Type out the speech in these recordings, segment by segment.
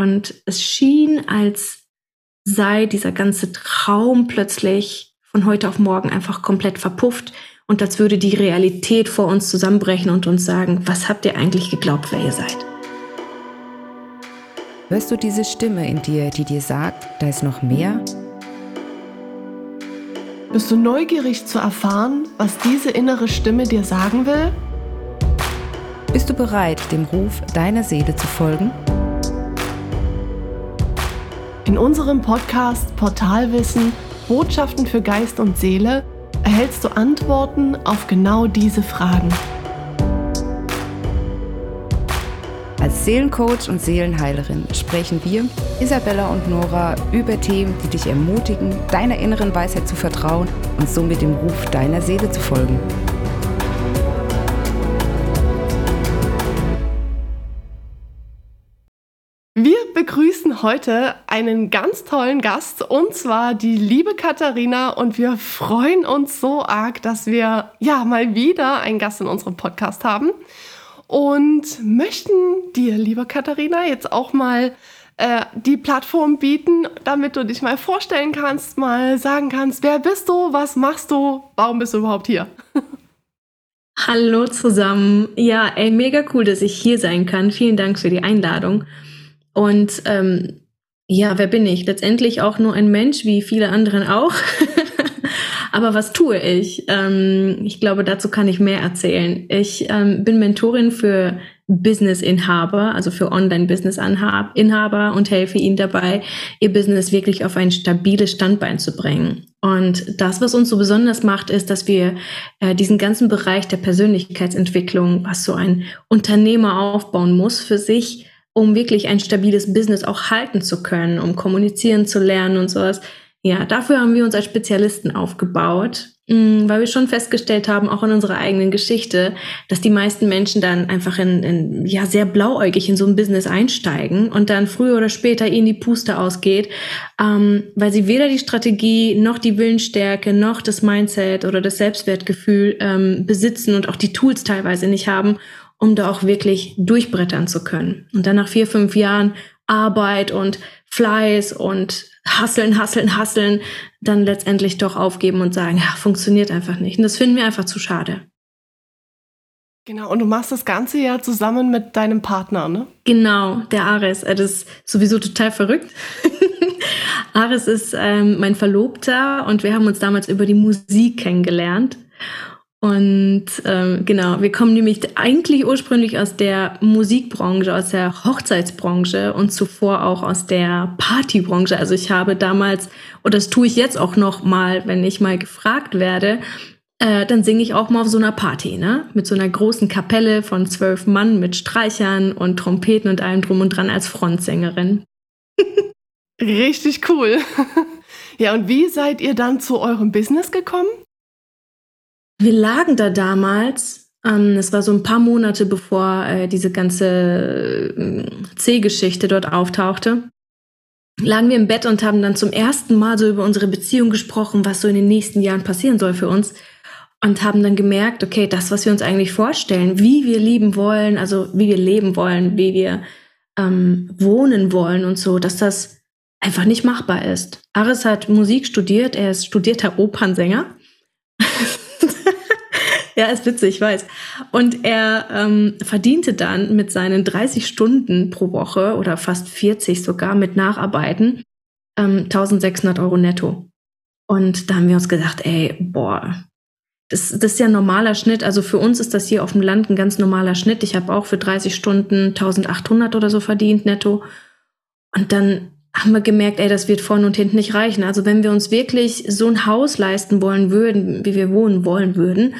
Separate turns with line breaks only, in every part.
Und es schien, als sei dieser ganze Traum plötzlich von heute auf morgen einfach komplett verpufft und als würde die Realität vor uns zusammenbrechen und uns sagen, was habt ihr eigentlich geglaubt, wer ihr seid?
Hörst du diese Stimme in dir, die dir sagt, da ist noch mehr?
Bist du neugierig zu erfahren, was diese innere Stimme dir sagen will?
Bist du bereit, dem Ruf deiner Seele zu folgen?
In unserem Podcast Portalwissen Botschaften für Geist und Seele erhältst du Antworten auf genau diese Fragen.
Als Seelencoach und Seelenheilerin sprechen wir, Isabella und Nora, über Themen, die dich ermutigen, deiner inneren Weisheit zu vertrauen und somit dem Ruf deiner Seele zu folgen.
Heute einen ganz tollen Gast und zwar die liebe Katharina und wir freuen uns so arg, dass wir ja mal wieder einen Gast in unserem Podcast haben und möchten dir, liebe Katharina, jetzt auch mal äh, die Plattform bieten, damit du dich mal vorstellen kannst, mal sagen kannst, wer bist du, was machst du, warum bist du überhaupt hier?
Hallo zusammen. Ja, ey, mega cool, dass ich hier sein kann. Vielen Dank für die Einladung. Und ähm, ja, wer bin ich? Letztendlich auch nur ein Mensch, wie viele anderen auch. Aber was tue ich? Ähm, ich glaube, dazu kann ich mehr erzählen. Ich ähm, bin Mentorin für Business-Inhaber, also für Online-Business-Inhaber und helfe ihnen dabei, ihr Business wirklich auf ein stabiles Standbein zu bringen. Und das, was uns so besonders macht, ist, dass wir äh, diesen ganzen Bereich der Persönlichkeitsentwicklung, was so ein Unternehmer aufbauen muss, für sich um wirklich ein stabiles Business auch halten zu können, um kommunizieren zu lernen und sowas. Ja, dafür haben wir uns als Spezialisten aufgebaut, mm, weil wir schon festgestellt haben, auch in unserer eigenen Geschichte, dass die meisten Menschen dann einfach in, in ja sehr blauäugig in so ein Business einsteigen und dann früher oder später ihnen die Puste ausgeht, ähm, weil sie weder die Strategie noch die Willensstärke noch das Mindset oder das Selbstwertgefühl ähm, besitzen und auch die Tools teilweise nicht haben, um da auch wirklich durchbrettern zu können. Und dann nach vier, fünf Jahren Arbeit und Fleiß und Hasseln, Hasseln, Hasseln, dann letztendlich doch aufgeben und sagen, ja, funktioniert einfach nicht. Und das finden wir einfach zu schade.
Genau, und du machst das Ganze ja zusammen mit deinem Partner, ne?
Genau, der Ares. Das ist sowieso total verrückt. Ares ist ähm, mein Verlobter und wir haben uns damals über die Musik kennengelernt. Und ähm, genau, wir kommen nämlich eigentlich ursprünglich aus der Musikbranche, aus der Hochzeitsbranche und zuvor auch aus der Partybranche. Also ich habe damals, und das tue ich jetzt auch noch mal, wenn ich mal gefragt werde, äh, dann singe ich auch mal auf so einer Party, ne? Mit so einer großen Kapelle von zwölf Mann mit Streichern und Trompeten und allem drum und dran als Frontsängerin.
Richtig cool. Ja, und wie seid ihr dann zu eurem Business gekommen?
Wir lagen da damals, ähm, es war so ein paar Monate bevor äh, diese ganze äh, C-Geschichte dort auftauchte, lagen wir im Bett und haben dann zum ersten Mal so über unsere Beziehung gesprochen, was so in den nächsten Jahren passieren soll für uns. Und haben dann gemerkt, okay, das, was wir uns eigentlich vorstellen, wie wir lieben wollen, also wie wir leben wollen, wie wir ähm, wohnen wollen und so, dass das einfach nicht machbar ist. Aris hat Musik studiert, er ist studierter Opernsänger. Ja, ist witzig, ich weiß. Und er ähm, verdiente dann mit seinen 30 Stunden pro Woche oder fast 40 sogar mit Nacharbeiten ähm, 1600 Euro netto. Und da haben wir uns gedacht, ey, boah, das, das ist ja ein normaler Schnitt. Also für uns ist das hier auf dem Land ein ganz normaler Schnitt. Ich habe auch für 30 Stunden 1800 oder so verdient netto. Und dann haben wir gemerkt, ey, das wird vorne und hinten nicht reichen. Also wenn wir uns wirklich so ein Haus leisten wollen würden, wie wir wohnen wollen würden,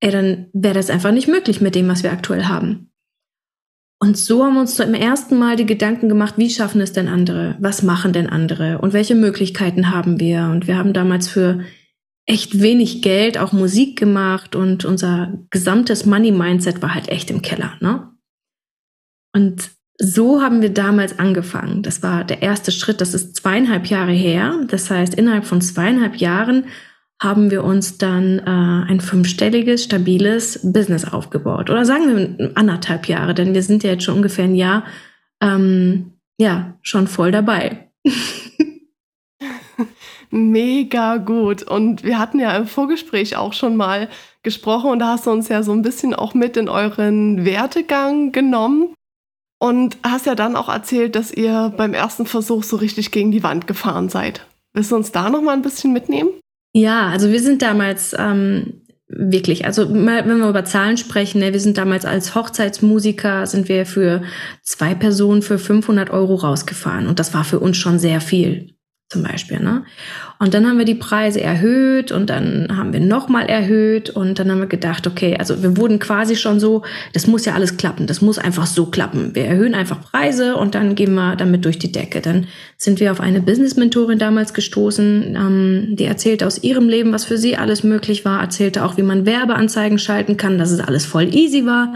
ey, dann wäre das einfach nicht möglich mit dem, was wir aktuell haben. Und so haben wir uns zum ersten Mal die Gedanken gemacht, wie schaffen es denn andere? Was machen denn andere? Und welche Möglichkeiten haben wir? Und wir haben damals für echt wenig Geld auch Musik gemacht und unser gesamtes Money-Mindset war halt echt im Keller, ne? Und so haben wir damals angefangen. Das war der erste Schritt. Das ist zweieinhalb Jahre her. Das heißt, innerhalb von zweieinhalb Jahren haben wir uns dann äh, ein fünfstelliges, stabiles Business aufgebaut. Oder sagen wir anderthalb Jahre, denn wir sind ja jetzt schon ungefähr ein Jahr ähm, ja, schon voll dabei.
Mega gut. Und wir hatten ja im Vorgespräch auch schon mal gesprochen und da hast du uns ja so ein bisschen auch mit in euren Wertegang genommen und hast ja dann auch erzählt, dass ihr beim ersten Versuch so richtig gegen die Wand gefahren seid. Willst du uns da noch mal ein bisschen mitnehmen?
Ja, also wir sind damals ähm, wirklich, also wenn wir über Zahlen sprechen, ne, wir sind damals als Hochzeitsmusiker, sind wir für zwei Personen für 500 Euro rausgefahren und das war für uns schon sehr viel zum Beispiel. Ne? Und dann haben wir die Preise erhöht und dann haben wir nochmal erhöht und dann haben wir gedacht, okay, also wir wurden quasi schon so, das muss ja alles klappen, das muss einfach so klappen. Wir erhöhen einfach Preise und dann gehen wir damit durch die Decke. Dann sind wir auf eine Business-Mentorin damals gestoßen, ähm, die erzählte aus ihrem Leben, was für sie alles möglich war, erzählte auch, wie man Werbeanzeigen schalten kann, dass es alles voll easy war.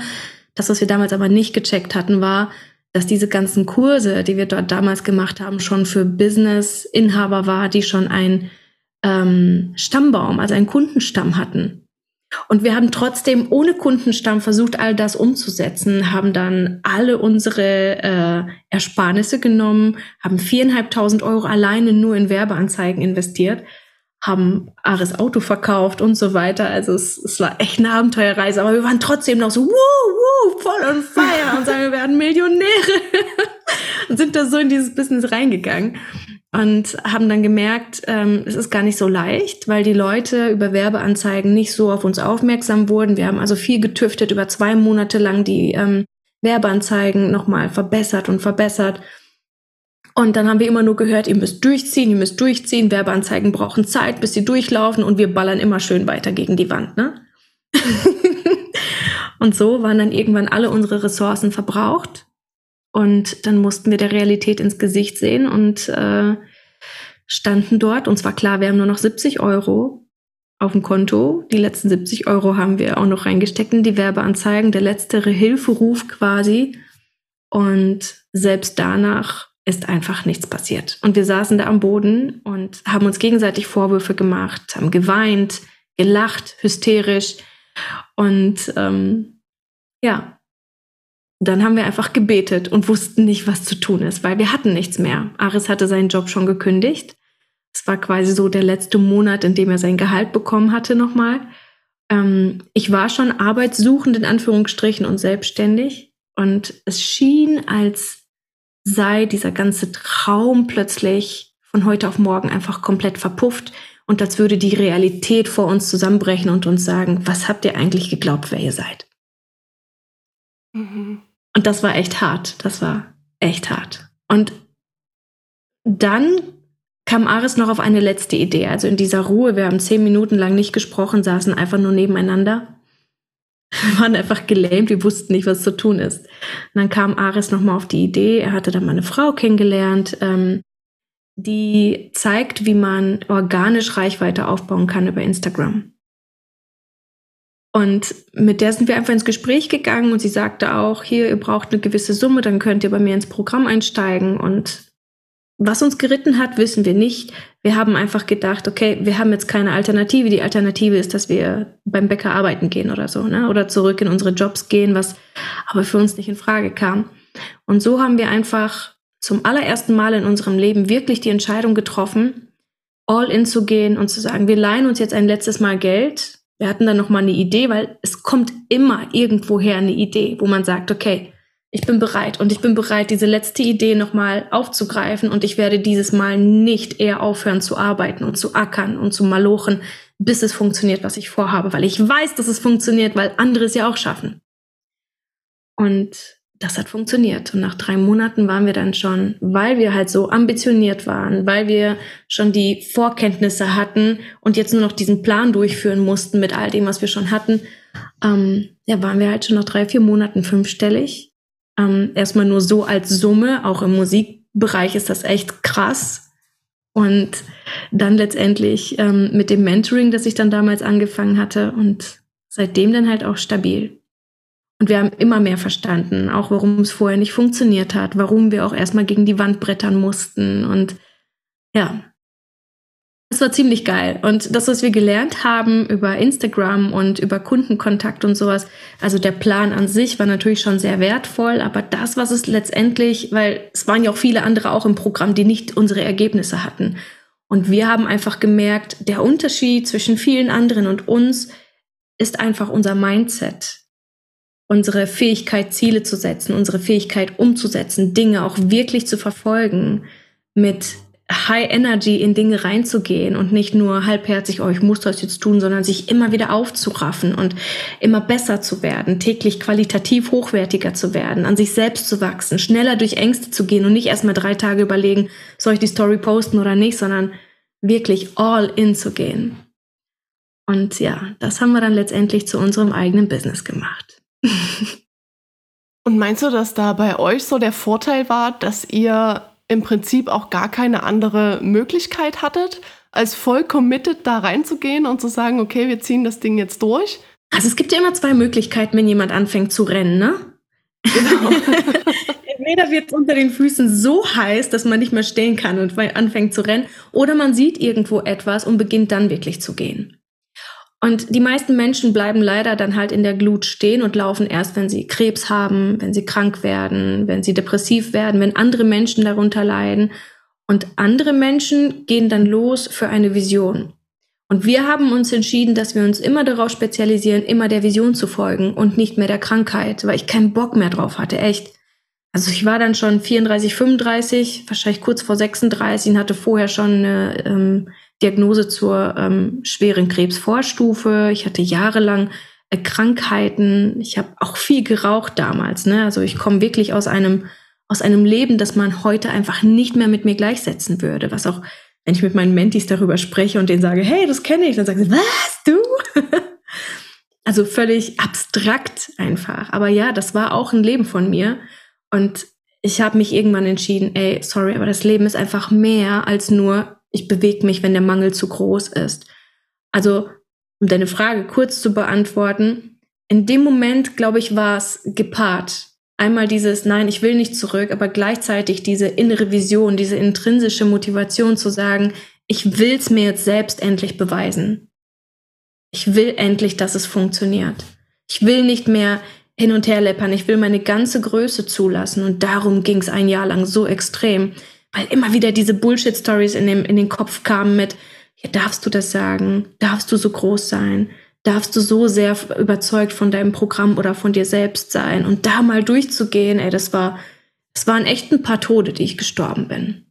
Das, was wir damals aber nicht gecheckt hatten, war, dass diese ganzen Kurse, die wir dort damals gemacht haben, schon für Business-Inhaber war, die schon ein ähm, Stammbaum, also einen Kundenstamm hatten. Und wir haben trotzdem ohne Kundenstamm versucht, all das umzusetzen, haben dann alle unsere äh, Ersparnisse genommen, haben viereinhalbtausend Euro alleine nur in Werbeanzeigen investiert haben Ares Auto verkauft und so weiter. Also es, es war echt eine Abenteuerreise, aber wir waren trotzdem noch so, wuh, wuh, voll on fire und sagen, wir werden Millionäre und sind da so in dieses Business reingegangen und haben dann gemerkt, ähm, es ist gar nicht so leicht, weil die Leute über Werbeanzeigen nicht so auf uns aufmerksam wurden. Wir haben also viel getüftet, über zwei Monate lang die ähm, Werbeanzeigen nochmal verbessert und verbessert und dann haben wir immer nur gehört, ihr müsst durchziehen, ihr müsst durchziehen, Werbeanzeigen brauchen Zeit, bis sie durchlaufen und wir ballern immer schön weiter gegen die Wand, ne? und so waren dann irgendwann alle unsere Ressourcen verbraucht. Und dann mussten wir der Realität ins Gesicht sehen und äh, standen dort. Und zwar klar, wir haben nur noch 70 Euro auf dem Konto. Die letzten 70 Euro haben wir auch noch reingesteckt in die Werbeanzeigen. Der letzte Hilferuf quasi. Und selbst danach ist einfach nichts passiert. Und wir saßen da am Boden und haben uns gegenseitig Vorwürfe gemacht, haben geweint, gelacht, hysterisch. Und ähm, ja, dann haben wir einfach gebetet und wussten nicht, was zu tun ist, weil wir hatten nichts mehr. Aris hatte seinen Job schon gekündigt. Es war quasi so der letzte Monat, in dem er sein Gehalt bekommen hatte nochmal. Ähm, ich war schon arbeitssuchend in Anführungsstrichen und selbstständig. Und es schien, als sei dieser ganze Traum plötzlich von heute auf morgen einfach komplett verpufft und als würde die Realität vor uns zusammenbrechen und uns sagen, was habt ihr eigentlich geglaubt, wer ihr seid? Mhm. Und das war echt hart. Das war echt hart. Und dann kam Aris noch auf eine letzte Idee. Also in dieser Ruhe, wir haben zehn Minuten lang nicht gesprochen, saßen einfach nur nebeneinander. Wir waren einfach gelähmt, wir wussten nicht, was zu tun ist. Und dann kam Ares nochmal auf die Idee, er hatte dann mal eine Frau kennengelernt, ähm, die zeigt, wie man organisch Reichweite aufbauen kann über Instagram. Und mit der sind wir einfach ins Gespräch gegangen und sie sagte auch, hier, ihr braucht eine gewisse Summe, dann könnt ihr bei mir ins Programm einsteigen. Und was uns geritten hat, wissen wir nicht. Wir haben einfach gedacht, okay, wir haben jetzt keine Alternative. Die Alternative ist, dass wir beim Bäcker arbeiten gehen oder so, ne? Oder zurück in unsere Jobs gehen, was aber für uns nicht in Frage kam. Und so haben wir einfach zum allerersten Mal in unserem Leben wirklich die Entscheidung getroffen, all in zu gehen und zu sagen, wir leihen uns jetzt ein letztes Mal Geld. Wir hatten dann noch mal eine Idee, weil es kommt immer irgendwoher eine Idee, wo man sagt, okay, ich bin bereit und ich bin bereit, diese letzte Idee nochmal aufzugreifen und ich werde dieses Mal nicht eher aufhören zu arbeiten und zu ackern und zu malochen, bis es funktioniert, was ich vorhabe, weil ich weiß, dass es funktioniert, weil andere es ja auch schaffen. Und das hat funktioniert. Und nach drei Monaten waren wir dann schon, weil wir halt so ambitioniert waren, weil wir schon die Vorkenntnisse hatten und jetzt nur noch diesen Plan durchführen mussten mit all dem, was wir schon hatten, ähm, ja, waren wir halt schon nach drei, vier Monaten fünfstellig ähm, erstmal nur so als Summe, auch im Musikbereich ist das echt krass. Und dann letztendlich ähm, mit dem Mentoring, das ich dann damals angefangen hatte und seitdem dann halt auch stabil. Und wir haben immer mehr verstanden, auch warum es vorher nicht funktioniert hat, warum wir auch erstmal gegen die Wand brettern mussten. Und ja, es war ziemlich geil. Und das, was wir gelernt haben über Instagram und über Kundenkontakt und sowas, also der Plan an sich war natürlich schon sehr wertvoll, aber das, was es letztendlich, weil es waren ja auch viele andere auch im Programm, die nicht unsere Ergebnisse hatten. Und wir haben einfach gemerkt, der Unterschied zwischen vielen anderen und uns ist einfach unser Mindset. Unsere Fähigkeit, Ziele zu setzen, unsere Fähigkeit umzusetzen, Dinge auch wirklich zu verfolgen mit High Energy in Dinge reinzugehen und nicht nur halbherzig, oh, ich muss das jetzt tun, sondern sich immer wieder aufzuraffen und immer besser zu werden, täglich qualitativ hochwertiger zu werden, an sich selbst zu wachsen, schneller durch Ängste zu gehen und nicht erstmal drei Tage überlegen, soll ich die Story posten oder nicht, sondern wirklich all in zu gehen. Und ja, das haben wir dann letztendlich zu unserem eigenen Business gemacht.
und meinst du, dass da bei euch so der Vorteil war, dass ihr im Prinzip auch gar keine andere Möglichkeit hattet, als voll committed da reinzugehen und zu sagen, okay, wir ziehen das Ding jetzt durch?
Also es gibt ja immer zwei Möglichkeiten, wenn jemand anfängt zu rennen, ne? Genau. Entweder wird es unter den Füßen so heiß, dass man nicht mehr stehen kann und anfängt zu rennen, oder man sieht irgendwo etwas und beginnt dann wirklich zu gehen. Und die meisten Menschen bleiben leider dann halt in der Glut stehen und laufen erst, wenn sie Krebs haben, wenn sie krank werden, wenn sie depressiv werden, wenn andere Menschen darunter leiden. Und andere Menschen gehen dann los für eine Vision. Und wir haben uns entschieden, dass wir uns immer darauf spezialisieren, immer der Vision zu folgen und nicht mehr der Krankheit, weil ich keinen Bock mehr drauf hatte, echt. Also ich war dann schon 34, 35, wahrscheinlich kurz vor 36 und hatte vorher schon eine ähm, Diagnose zur ähm, schweren Krebsvorstufe. Ich hatte jahrelang äh, Krankheiten. Ich habe auch viel geraucht damals. Ne? Also ich komme wirklich aus einem aus einem Leben, das man heute einfach nicht mehr mit mir gleichsetzen würde. Was auch, wenn ich mit meinen Mentis darüber spreche und denen sage, hey, das kenne ich, dann sagen sie, was, du? also völlig abstrakt einfach. Aber ja, das war auch ein Leben von mir. Und ich habe mich irgendwann entschieden, ey, sorry, aber das Leben ist einfach mehr als nur ich bewege mich, wenn der Mangel zu groß ist. Also, um deine Frage kurz zu beantworten, in dem Moment, glaube ich, war es gepaart. Einmal dieses, nein, ich will nicht zurück, aber gleichzeitig diese innere Vision, diese intrinsische Motivation zu sagen, ich will es mir jetzt selbst endlich beweisen. Ich will endlich, dass es funktioniert. Ich will nicht mehr hin und her läppern, ich will meine ganze Größe zulassen und darum ging es ein Jahr lang so extrem weil immer wieder diese Bullshit-Stories in, in den Kopf kamen mit, hier darfst du das sagen, darfst du so groß sein, darfst du so sehr überzeugt von deinem Programm oder von dir selbst sein und da mal durchzugehen, ey, das war, das waren echt ein paar Tode, die ich gestorben bin.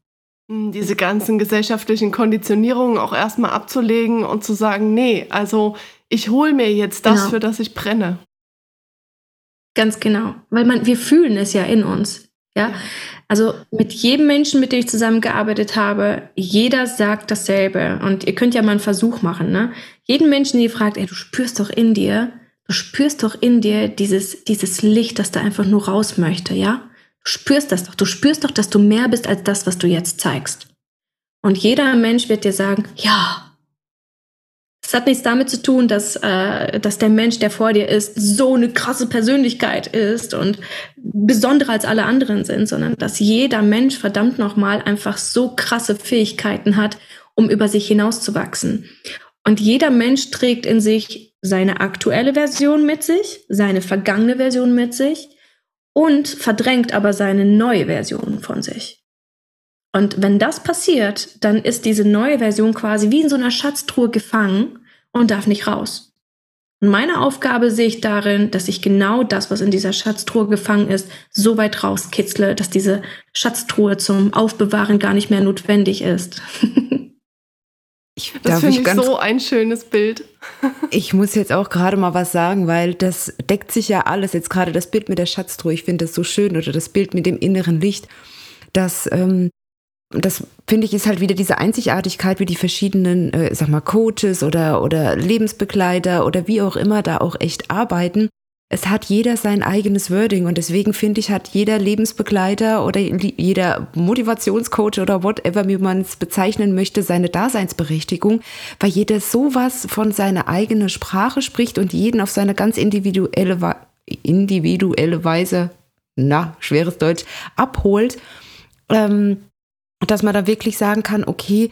Hm, diese ganzen gesellschaftlichen Konditionierungen auch erstmal abzulegen und zu sagen, nee, also ich hole mir jetzt das, genau. für das ich brenne.
Ganz genau, weil man, wir fühlen es ja in uns. Ja, also mit jedem Menschen, mit dem ich zusammengearbeitet habe, jeder sagt dasselbe. Und ihr könnt ja mal einen Versuch machen, ne? Jeden Menschen, die fragt, ey, du spürst doch in dir, du spürst doch in dir dieses, dieses Licht, das da einfach nur raus möchte, ja? Du spürst das doch. Du spürst doch, dass du mehr bist als das, was du jetzt zeigst. Und jeder Mensch wird dir sagen, ja, es hat nichts damit zu tun, dass, äh, dass der Mensch, der vor dir ist, so eine krasse Persönlichkeit ist und besonderer als alle anderen sind, sondern dass jeder Mensch verdammt nochmal einfach so krasse Fähigkeiten hat, um über sich hinauszuwachsen. Und jeder Mensch trägt in sich seine aktuelle Version mit sich, seine vergangene Version mit sich und verdrängt aber seine neue Version von sich. Und wenn das passiert, dann ist diese neue Version quasi wie in so einer Schatztruhe gefangen und darf nicht raus. Und meine Aufgabe sehe ich darin, dass ich genau das, was in dieser Schatztruhe gefangen ist, so weit rauskitzle, dass diese Schatztruhe zum Aufbewahren gar nicht mehr notwendig ist.
Ich, das finde ich, ich so ein schönes Bild.
ich muss jetzt auch gerade mal was sagen, weil das deckt sich ja alles. Jetzt gerade das Bild mit der Schatztruhe, ich finde das so schön oder das Bild mit dem inneren Licht, dass ähm, das finde ich ist halt wieder diese Einzigartigkeit, wie die verschiedenen, äh, sag mal, Coaches oder, oder Lebensbegleiter oder wie auch immer da auch echt arbeiten. Es hat jeder sein eigenes Wording und deswegen finde ich, hat jeder Lebensbegleiter oder jeder Motivationscoach oder whatever, wie man es bezeichnen möchte, seine Daseinsberechtigung, weil jeder sowas von seiner eigenen Sprache spricht und jeden auf seine ganz individuelle, individuelle Weise, na, schweres Deutsch, abholt. Ähm, dass man da wirklich sagen kann, okay,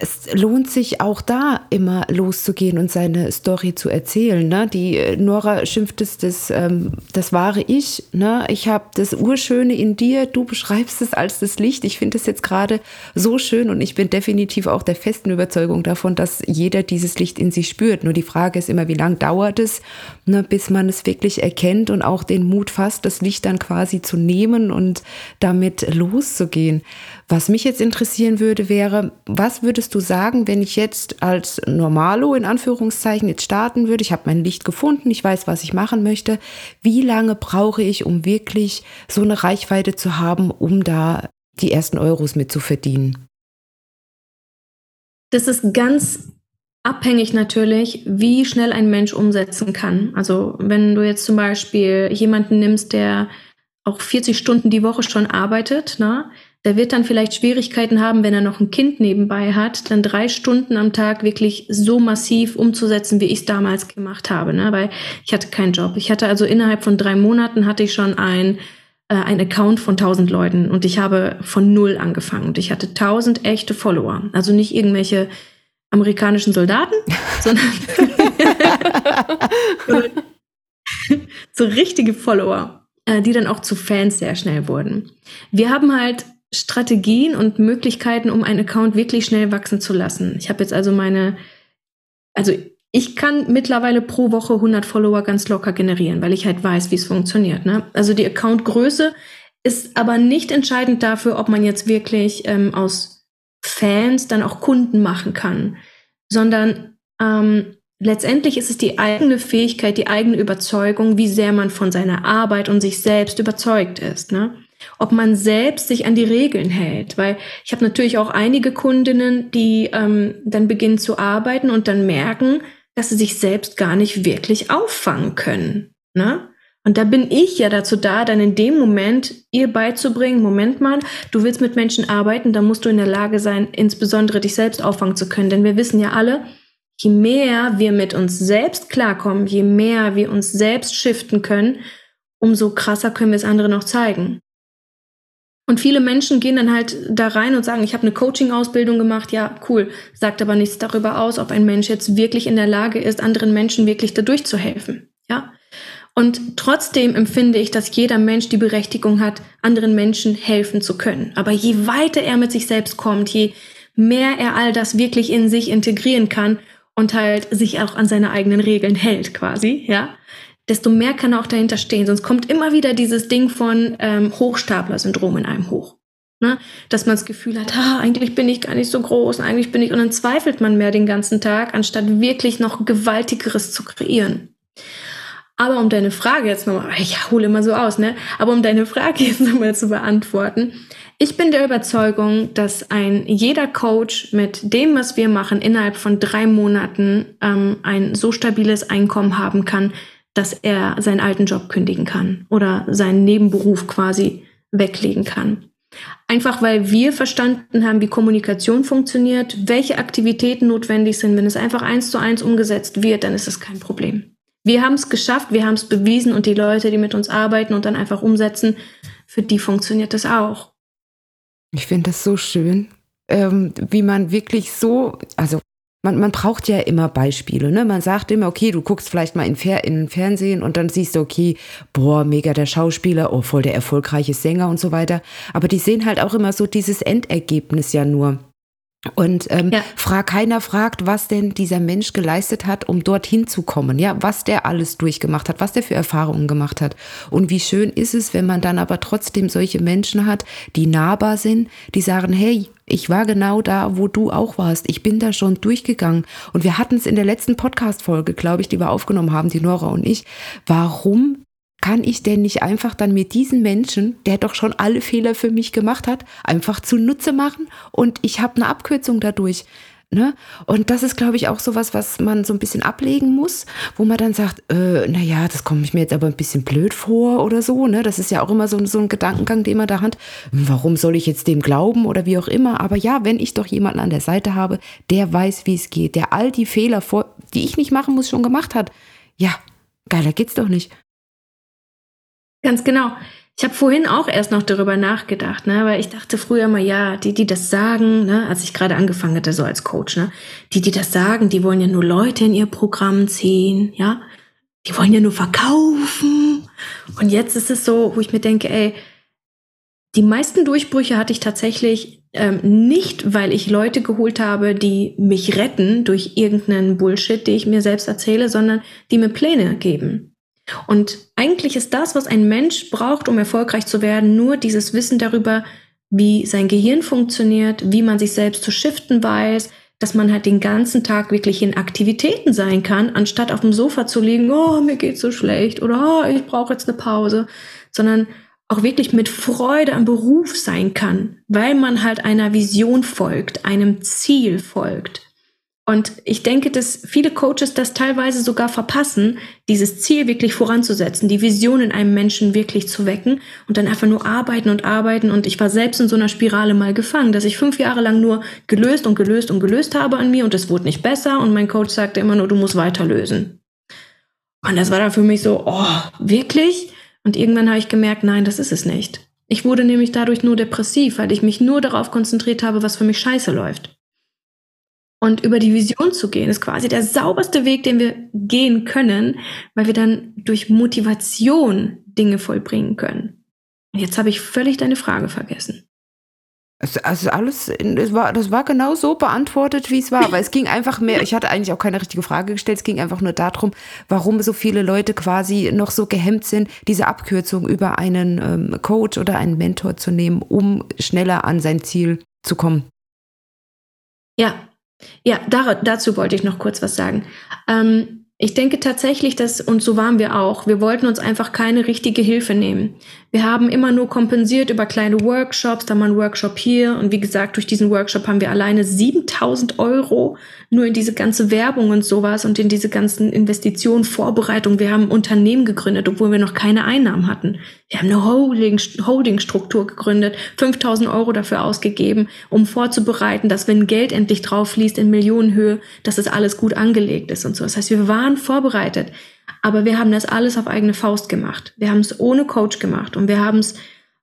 es lohnt sich auch da immer loszugehen und seine Story zu erzählen. Ne? Die äh, Nora schimpft es, das, ähm, das wahre Ich. Ne? Ich habe das Urschöne in dir, du beschreibst es als das Licht. Ich finde es jetzt gerade so schön und ich bin definitiv auch der festen Überzeugung davon, dass jeder dieses Licht in sich spürt. Nur die Frage ist immer, wie lange dauert es, ne, bis man es wirklich erkennt und auch den Mut fasst, das Licht dann quasi zu nehmen und damit loszugehen. Was mich jetzt interessieren würde, wäre, was würdest du sagen, wenn ich jetzt als Normalo in Anführungszeichen jetzt starten würde? Ich habe mein Licht gefunden, ich weiß, was ich machen möchte. Wie lange brauche ich, um wirklich so eine Reichweite zu haben, um da die ersten Euros mit zu verdienen?
Das ist ganz abhängig natürlich, wie schnell ein Mensch umsetzen kann. Also wenn du jetzt zum Beispiel jemanden nimmst, der auch 40 Stunden die Woche schon arbeitet, ne, der wird dann vielleicht Schwierigkeiten haben, wenn er noch ein Kind nebenbei hat, dann drei Stunden am Tag wirklich so massiv umzusetzen, wie ich es damals gemacht habe. Ne? Weil ich hatte keinen Job. Ich hatte also innerhalb von drei Monaten hatte ich schon ein, äh, ein Account von 1000 Leuten und ich habe von null angefangen und ich hatte 1000 echte Follower. Also nicht irgendwelche amerikanischen Soldaten, sondern so richtige Follower, äh, die dann auch zu Fans sehr schnell wurden. Wir haben halt Strategien und Möglichkeiten, um einen Account wirklich schnell wachsen zu lassen. Ich habe jetzt also meine, also ich kann mittlerweile pro Woche 100 Follower ganz locker generieren, weil ich halt weiß, wie es funktioniert. Ne? Also die Accountgröße ist aber nicht entscheidend dafür, ob man jetzt wirklich ähm, aus Fans dann auch Kunden machen kann, sondern ähm, letztendlich ist es die eigene Fähigkeit, die eigene Überzeugung, wie sehr man von seiner Arbeit und sich selbst überzeugt ist. Ne? Ob man selbst sich an die Regeln hält. Weil ich habe natürlich auch einige Kundinnen, die ähm, dann beginnen zu arbeiten und dann merken, dass sie sich selbst gar nicht wirklich auffangen können. Ne? Und da bin ich ja dazu da, dann in dem Moment ihr beizubringen, Moment mal, du willst mit Menschen arbeiten, dann musst du in der Lage sein, insbesondere dich selbst auffangen zu können. Denn wir wissen ja alle, je mehr wir mit uns selbst klarkommen, je mehr wir uns selbst shiften können, umso krasser können wir es anderen auch zeigen. Und viele Menschen gehen dann halt da rein und sagen, ich habe eine Coaching-Ausbildung gemacht, ja, cool, sagt aber nichts darüber aus, ob ein Mensch jetzt wirklich in der Lage ist, anderen Menschen wirklich dadurch zu helfen. Ja. Und trotzdem empfinde ich, dass jeder Mensch die Berechtigung hat, anderen Menschen helfen zu können. Aber je weiter er mit sich selbst kommt, je mehr er all das wirklich in sich integrieren kann und halt sich auch an seine eigenen Regeln hält, quasi, ja, desto mehr kann auch dahinter stehen. Sonst kommt immer wieder dieses Ding von ähm, Hochstapler-Syndrom in einem hoch. Ne? Dass man das Gefühl hat, ha, eigentlich bin ich gar nicht so groß, eigentlich bin ich, und dann zweifelt man mehr den ganzen Tag, anstatt wirklich noch Gewaltigeres zu kreieren. Aber um deine Frage jetzt nochmal, ich hole immer so aus, ne? Aber um deine Frage jetzt nochmal zu beantworten. Ich bin der Überzeugung, dass ein jeder Coach mit dem, was wir machen, innerhalb von drei Monaten ähm, ein so stabiles Einkommen haben kann, dass er seinen alten Job kündigen kann oder seinen Nebenberuf quasi weglegen kann. Einfach weil wir verstanden haben, wie Kommunikation funktioniert, welche Aktivitäten notwendig sind. Wenn es einfach eins zu eins umgesetzt wird, dann ist es kein Problem. Wir haben es geschafft, wir haben es bewiesen und die Leute, die mit uns arbeiten und dann einfach umsetzen, für die funktioniert das auch.
Ich finde das so schön, ähm, wie man wirklich so, also man, man braucht ja immer Beispiele. Ne? Man sagt immer, okay, du guckst vielleicht mal in, Fer in Fernsehen und dann siehst du, okay, boah, mega der Schauspieler, oh, voll der erfolgreiche Sänger und so weiter. Aber die sehen halt auch immer so dieses Endergebnis ja nur. Und ähm, ja. frag, keiner fragt, was denn dieser Mensch geleistet hat, um dorthin zu kommen, ja, was der alles durchgemacht hat, was der für Erfahrungen gemacht hat. Und wie schön ist es, wenn man dann aber trotzdem solche Menschen hat, die nahbar sind, die sagen, hey, ich war genau da, wo du auch warst. Ich bin da schon durchgegangen. Und wir hatten es in der letzten Podcast-Folge, glaube ich, die wir aufgenommen haben, die Nora und ich. Warum kann ich denn nicht einfach dann mit diesem Menschen, der doch schon alle Fehler für mich gemacht hat, einfach zunutze machen und ich habe eine Abkürzung dadurch. Ne? Und das ist, glaube ich, auch sowas, was man so ein bisschen ablegen muss, wo man dann sagt, äh, naja, das kommt mir jetzt aber ein bisschen blöd vor oder so. Ne? Das ist ja auch immer so, so ein Gedankengang, den man da hat. Warum soll ich jetzt dem glauben oder wie auch immer? Aber ja, wenn ich doch jemanden an der Seite habe, der weiß, wie es geht, der all die Fehler, vor, die ich nicht machen muss, schon gemacht hat. Ja, geiler geht's doch nicht.
Ganz genau. Ich habe vorhin auch erst noch darüber nachgedacht, ne, weil ich dachte früher mal, ja, die, die das sagen, ne, als ich gerade angefangen hatte, so als Coach, ne, die, die das sagen, die wollen ja nur Leute in ihr Programm ziehen, ja, die wollen ja nur verkaufen. Und jetzt ist es so, wo ich mir denke, ey, die meisten Durchbrüche hatte ich tatsächlich ähm, nicht, weil ich Leute geholt habe, die mich retten durch irgendeinen Bullshit, den ich mir selbst erzähle, sondern die mir Pläne geben. Und eigentlich ist das, was ein Mensch braucht, um erfolgreich zu werden, nur dieses Wissen darüber, wie sein Gehirn funktioniert, wie man sich selbst zu shiften weiß, dass man halt den ganzen Tag wirklich in Aktivitäten sein kann, anstatt auf dem Sofa zu liegen, oh, mir geht's so schlecht oder oh, ich brauche jetzt eine Pause, sondern auch wirklich mit Freude am Beruf sein kann, weil man halt einer Vision folgt, einem Ziel folgt. Und ich denke, dass viele Coaches das teilweise sogar verpassen, dieses Ziel wirklich voranzusetzen, die Vision in einem Menschen wirklich zu wecken und dann einfach nur arbeiten und arbeiten. Und ich war selbst in so einer Spirale mal gefangen, dass ich fünf Jahre lang nur gelöst und gelöst und gelöst habe an mir und es wurde nicht besser. Und mein Coach sagte immer nur, du musst weiter lösen. Und das war dann für mich so, oh, wirklich? Und irgendwann habe ich gemerkt, nein, das ist es nicht. Ich wurde nämlich dadurch nur depressiv, weil ich mich nur darauf konzentriert habe, was für mich scheiße läuft. Und über die Vision zu gehen, ist quasi der sauberste Weg, den wir gehen können, weil wir dann durch Motivation Dinge vollbringen können. Und jetzt habe ich völlig deine Frage vergessen.
Also alles, das war, das war genau so beantwortet, wie es war. Aber es ging einfach mehr, ich hatte eigentlich auch keine richtige Frage gestellt, es ging einfach nur darum, warum so viele Leute quasi noch so gehemmt sind, diese Abkürzung über einen ähm, Coach oder einen Mentor zu nehmen, um schneller an sein Ziel zu kommen.
Ja, ja, da, dazu wollte ich noch kurz was sagen. Ähm, ich denke tatsächlich, dass, und so waren wir auch, wir wollten uns einfach keine richtige Hilfe nehmen. Wir haben immer nur kompensiert über kleine Workshops, da mal ein Workshop hier. Und wie gesagt, durch diesen Workshop haben wir alleine 7000 Euro nur in diese ganze Werbung und sowas und in diese ganzen Investitionen, Vorbereitungen. Wir haben Unternehmen gegründet, obwohl wir noch keine Einnahmen hatten. Wir haben eine Holding, Holdingstruktur gegründet, 5000 Euro dafür ausgegeben, um vorzubereiten, dass wenn Geld endlich drauf fließt in Millionenhöhe, dass es alles gut angelegt ist und so. Das heißt, wir waren vorbereitet. Aber wir haben das alles auf eigene Faust gemacht. Wir haben es ohne Coach gemacht und wir haben es,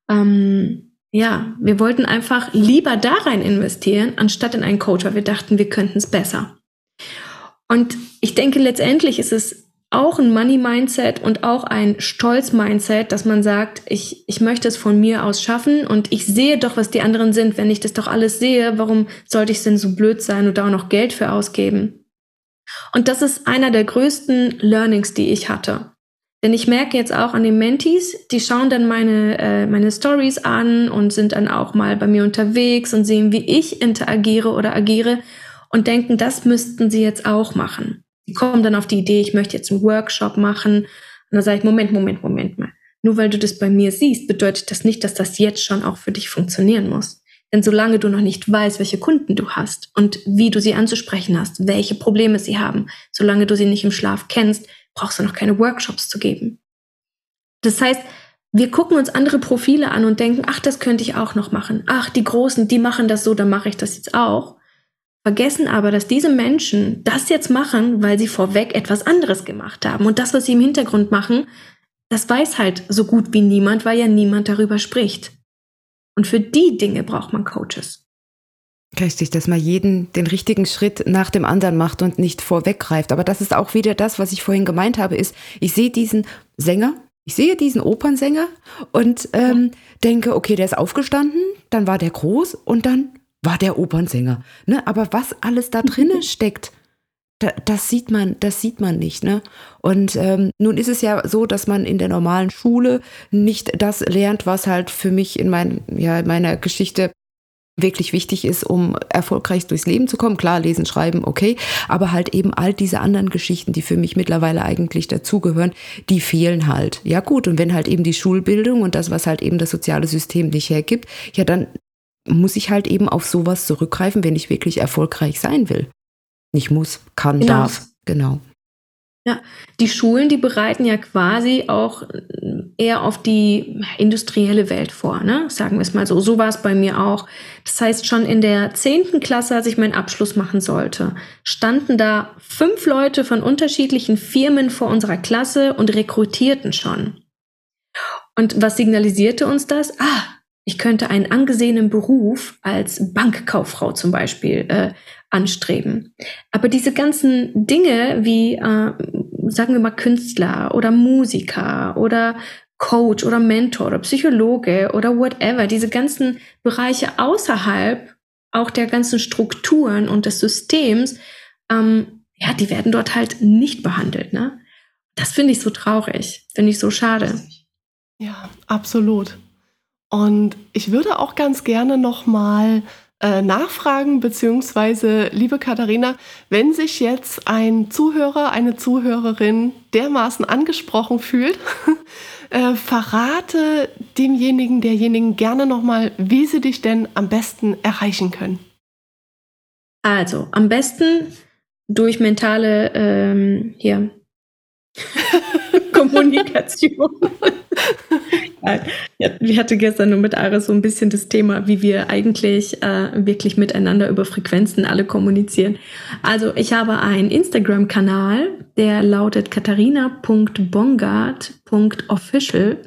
ähm, ja, wir wollten einfach lieber da rein investieren, anstatt in einen Coach, weil wir dachten, wir könnten es besser. Und ich denke, letztendlich ist es auch ein Money-Mindset und auch ein Stolz-Mindset, dass man sagt, ich, ich möchte es von mir aus schaffen und ich sehe doch, was die anderen sind. Wenn ich das doch alles sehe, warum sollte ich denn so blöd sein und da auch noch Geld für ausgeben? Und das ist einer der größten Learnings, die ich hatte. Denn ich merke jetzt auch an den Mentees, die schauen dann meine, äh, meine Stories an und sind dann auch mal bei mir unterwegs und sehen, wie ich interagiere oder agiere und denken, das müssten sie jetzt auch machen. Die kommen dann auf die Idee, ich möchte jetzt einen Workshop machen. Und dann sage ich, Moment, Moment, Moment mal. Nur weil du das bei mir siehst, bedeutet das nicht, dass das jetzt schon auch für dich funktionieren muss. Denn solange du noch nicht weißt, welche Kunden du hast und wie du sie anzusprechen hast, welche Probleme sie haben, solange du sie nicht im Schlaf kennst, brauchst du noch keine Workshops zu geben. Das heißt, wir gucken uns andere Profile an und denken, ach, das könnte ich auch noch machen. Ach, die Großen, die machen das so, dann mache ich das jetzt auch vergessen aber, dass diese Menschen das jetzt machen, weil sie vorweg etwas anderes gemacht haben. Und das, was sie im Hintergrund machen, das weiß halt so gut wie niemand, weil ja niemand darüber spricht. Und für die Dinge braucht man Coaches.
Richtig, dass man jeden den richtigen Schritt nach dem anderen macht und nicht vorweggreift. Aber das ist auch wieder das, was ich vorhin gemeint habe, ist, ich sehe diesen Sänger, ich sehe diesen Opernsänger und ähm, denke, okay, der ist aufgestanden, dann war der groß und dann war der Opernsänger. Ne? Aber was alles da drinnen steckt, das sieht man, das sieht man nicht. Ne? Und ähm, nun ist es ja so, dass man in der normalen Schule nicht das lernt, was halt für mich in, mein, ja, in meiner Geschichte wirklich wichtig ist, um erfolgreich durchs Leben zu kommen. Klar, lesen, schreiben, okay, aber halt eben all diese anderen Geschichten, die für mich mittlerweile eigentlich dazugehören, die fehlen halt. Ja gut, und wenn halt eben die Schulbildung und das, was halt eben das soziale System nicht hergibt, ja dann muss ich halt eben auf sowas zurückgreifen, wenn ich wirklich erfolgreich sein will. Nicht muss, kann, genau. darf. Genau.
Ja, die Schulen, die bereiten ja quasi auch eher auf die industrielle Welt vor, ne? Sagen wir es mal so. So war es bei mir auch. Das heißt, schon in der zehnten Klasse, als ich meinen Abschluss machen sollte, standen da fünf Leute von unterschiedlichen Firmen vor unserer Klasse und rekrutierten schon. Und was signalisierte uns das? Ah, ich könnte einen angesehenen Beruf als Bankkauffrau zum Beispiel äh, anstreben. Aber diese ganzen Dinge wie, äh, sagen wir mal, Künstler oder Musiker oder Coach oder Mentor oder Psychologe oder whatever, diese ganzen Bereiche außerhalb auch der ganzen Strukturen und des Systems, ähm, ja, die werden dort halt nicht behandelt. Ne? Das finde ich so traurig, finde ich so schade.
Ja, absolut. Und ich würde auch ganz gerne nochmal äh, nachfragen, beziehungsweise, liebe Katharina, wenn sich jetzt ein Zuhörer, eine Zuhörerin dermaßen angesprochen fühlt, äh, verrate demjenigen, derjenigen gerne nochmal, wie sie dich denn am besten erreichen können.
Also, am besten durch mentale, ähm, hier, Kommunikation. ja, ich hatte gestern nur mit Aris so ein bisschen das Thema, wie wir eigentlich äh, wirklich miteinander über Frequenzen alle kommunizieren. Also ich habe einen Instagram-Kanal, der lautet katharina.bongard.official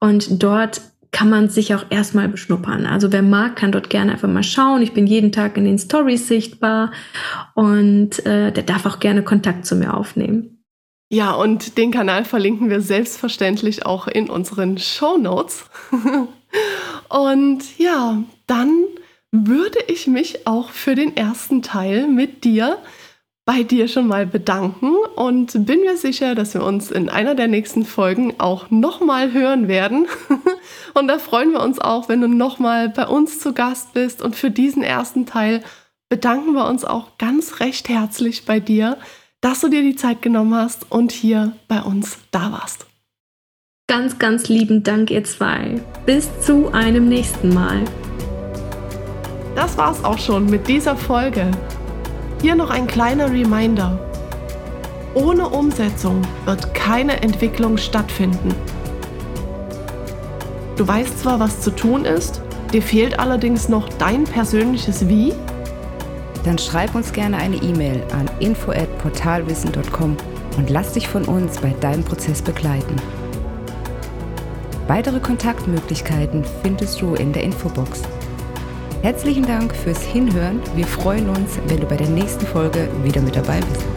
und dort kann man sich auch erstmal beschnuppern. Also wer mag, kann dort gerne einfach mal schauen. Ich bin jeden Tag in den Stories sichtbar und äh, der darf auch gerne Kontakt zu mir aufnehmen.
Ja, und den Kanal verlinken wir selbstverständlich auch in unseren Show Notes. und ja, dann würde ich mich auch für den ersten Teil mit dir bei dir schon mal bedanken und bin mir sicher, dass wir uns in einer der nächsten Folgen auch nochmal hören werden. und da freuen wir uns auch, wenn du nochmal bei uns zu Gast bist. Und für diesen ersten Teil bedanken wir uns auch ganz recht herzlich bei dir, dass du dir die Zeit genommen hast und hier bei uns da warst.
Ganz, ganz lieben Dank, ihr zwei. Bis zu einem nächsten Mal.
Das war's auch schon mit dieser Folge. Hier noch ein kleiner Reminder. Ohne Umsetzung wird keine Entwicklung stattfinden. Du weißt zwar, was zu tun ist, dir fehlt allerdings noch dein persönliches Wie
dann schreib uns gerne eine E-Mail an info@portalwissen.com und lass dich von uns bei deinem Prozess begleiten. Weitere Kontaktmöglichkeiten findest du in der Infobox. Herzlichen Dank fürs Hinhören. Wir freuen uns, wenn du bei der nächsten Folge wieder mit dabei bist.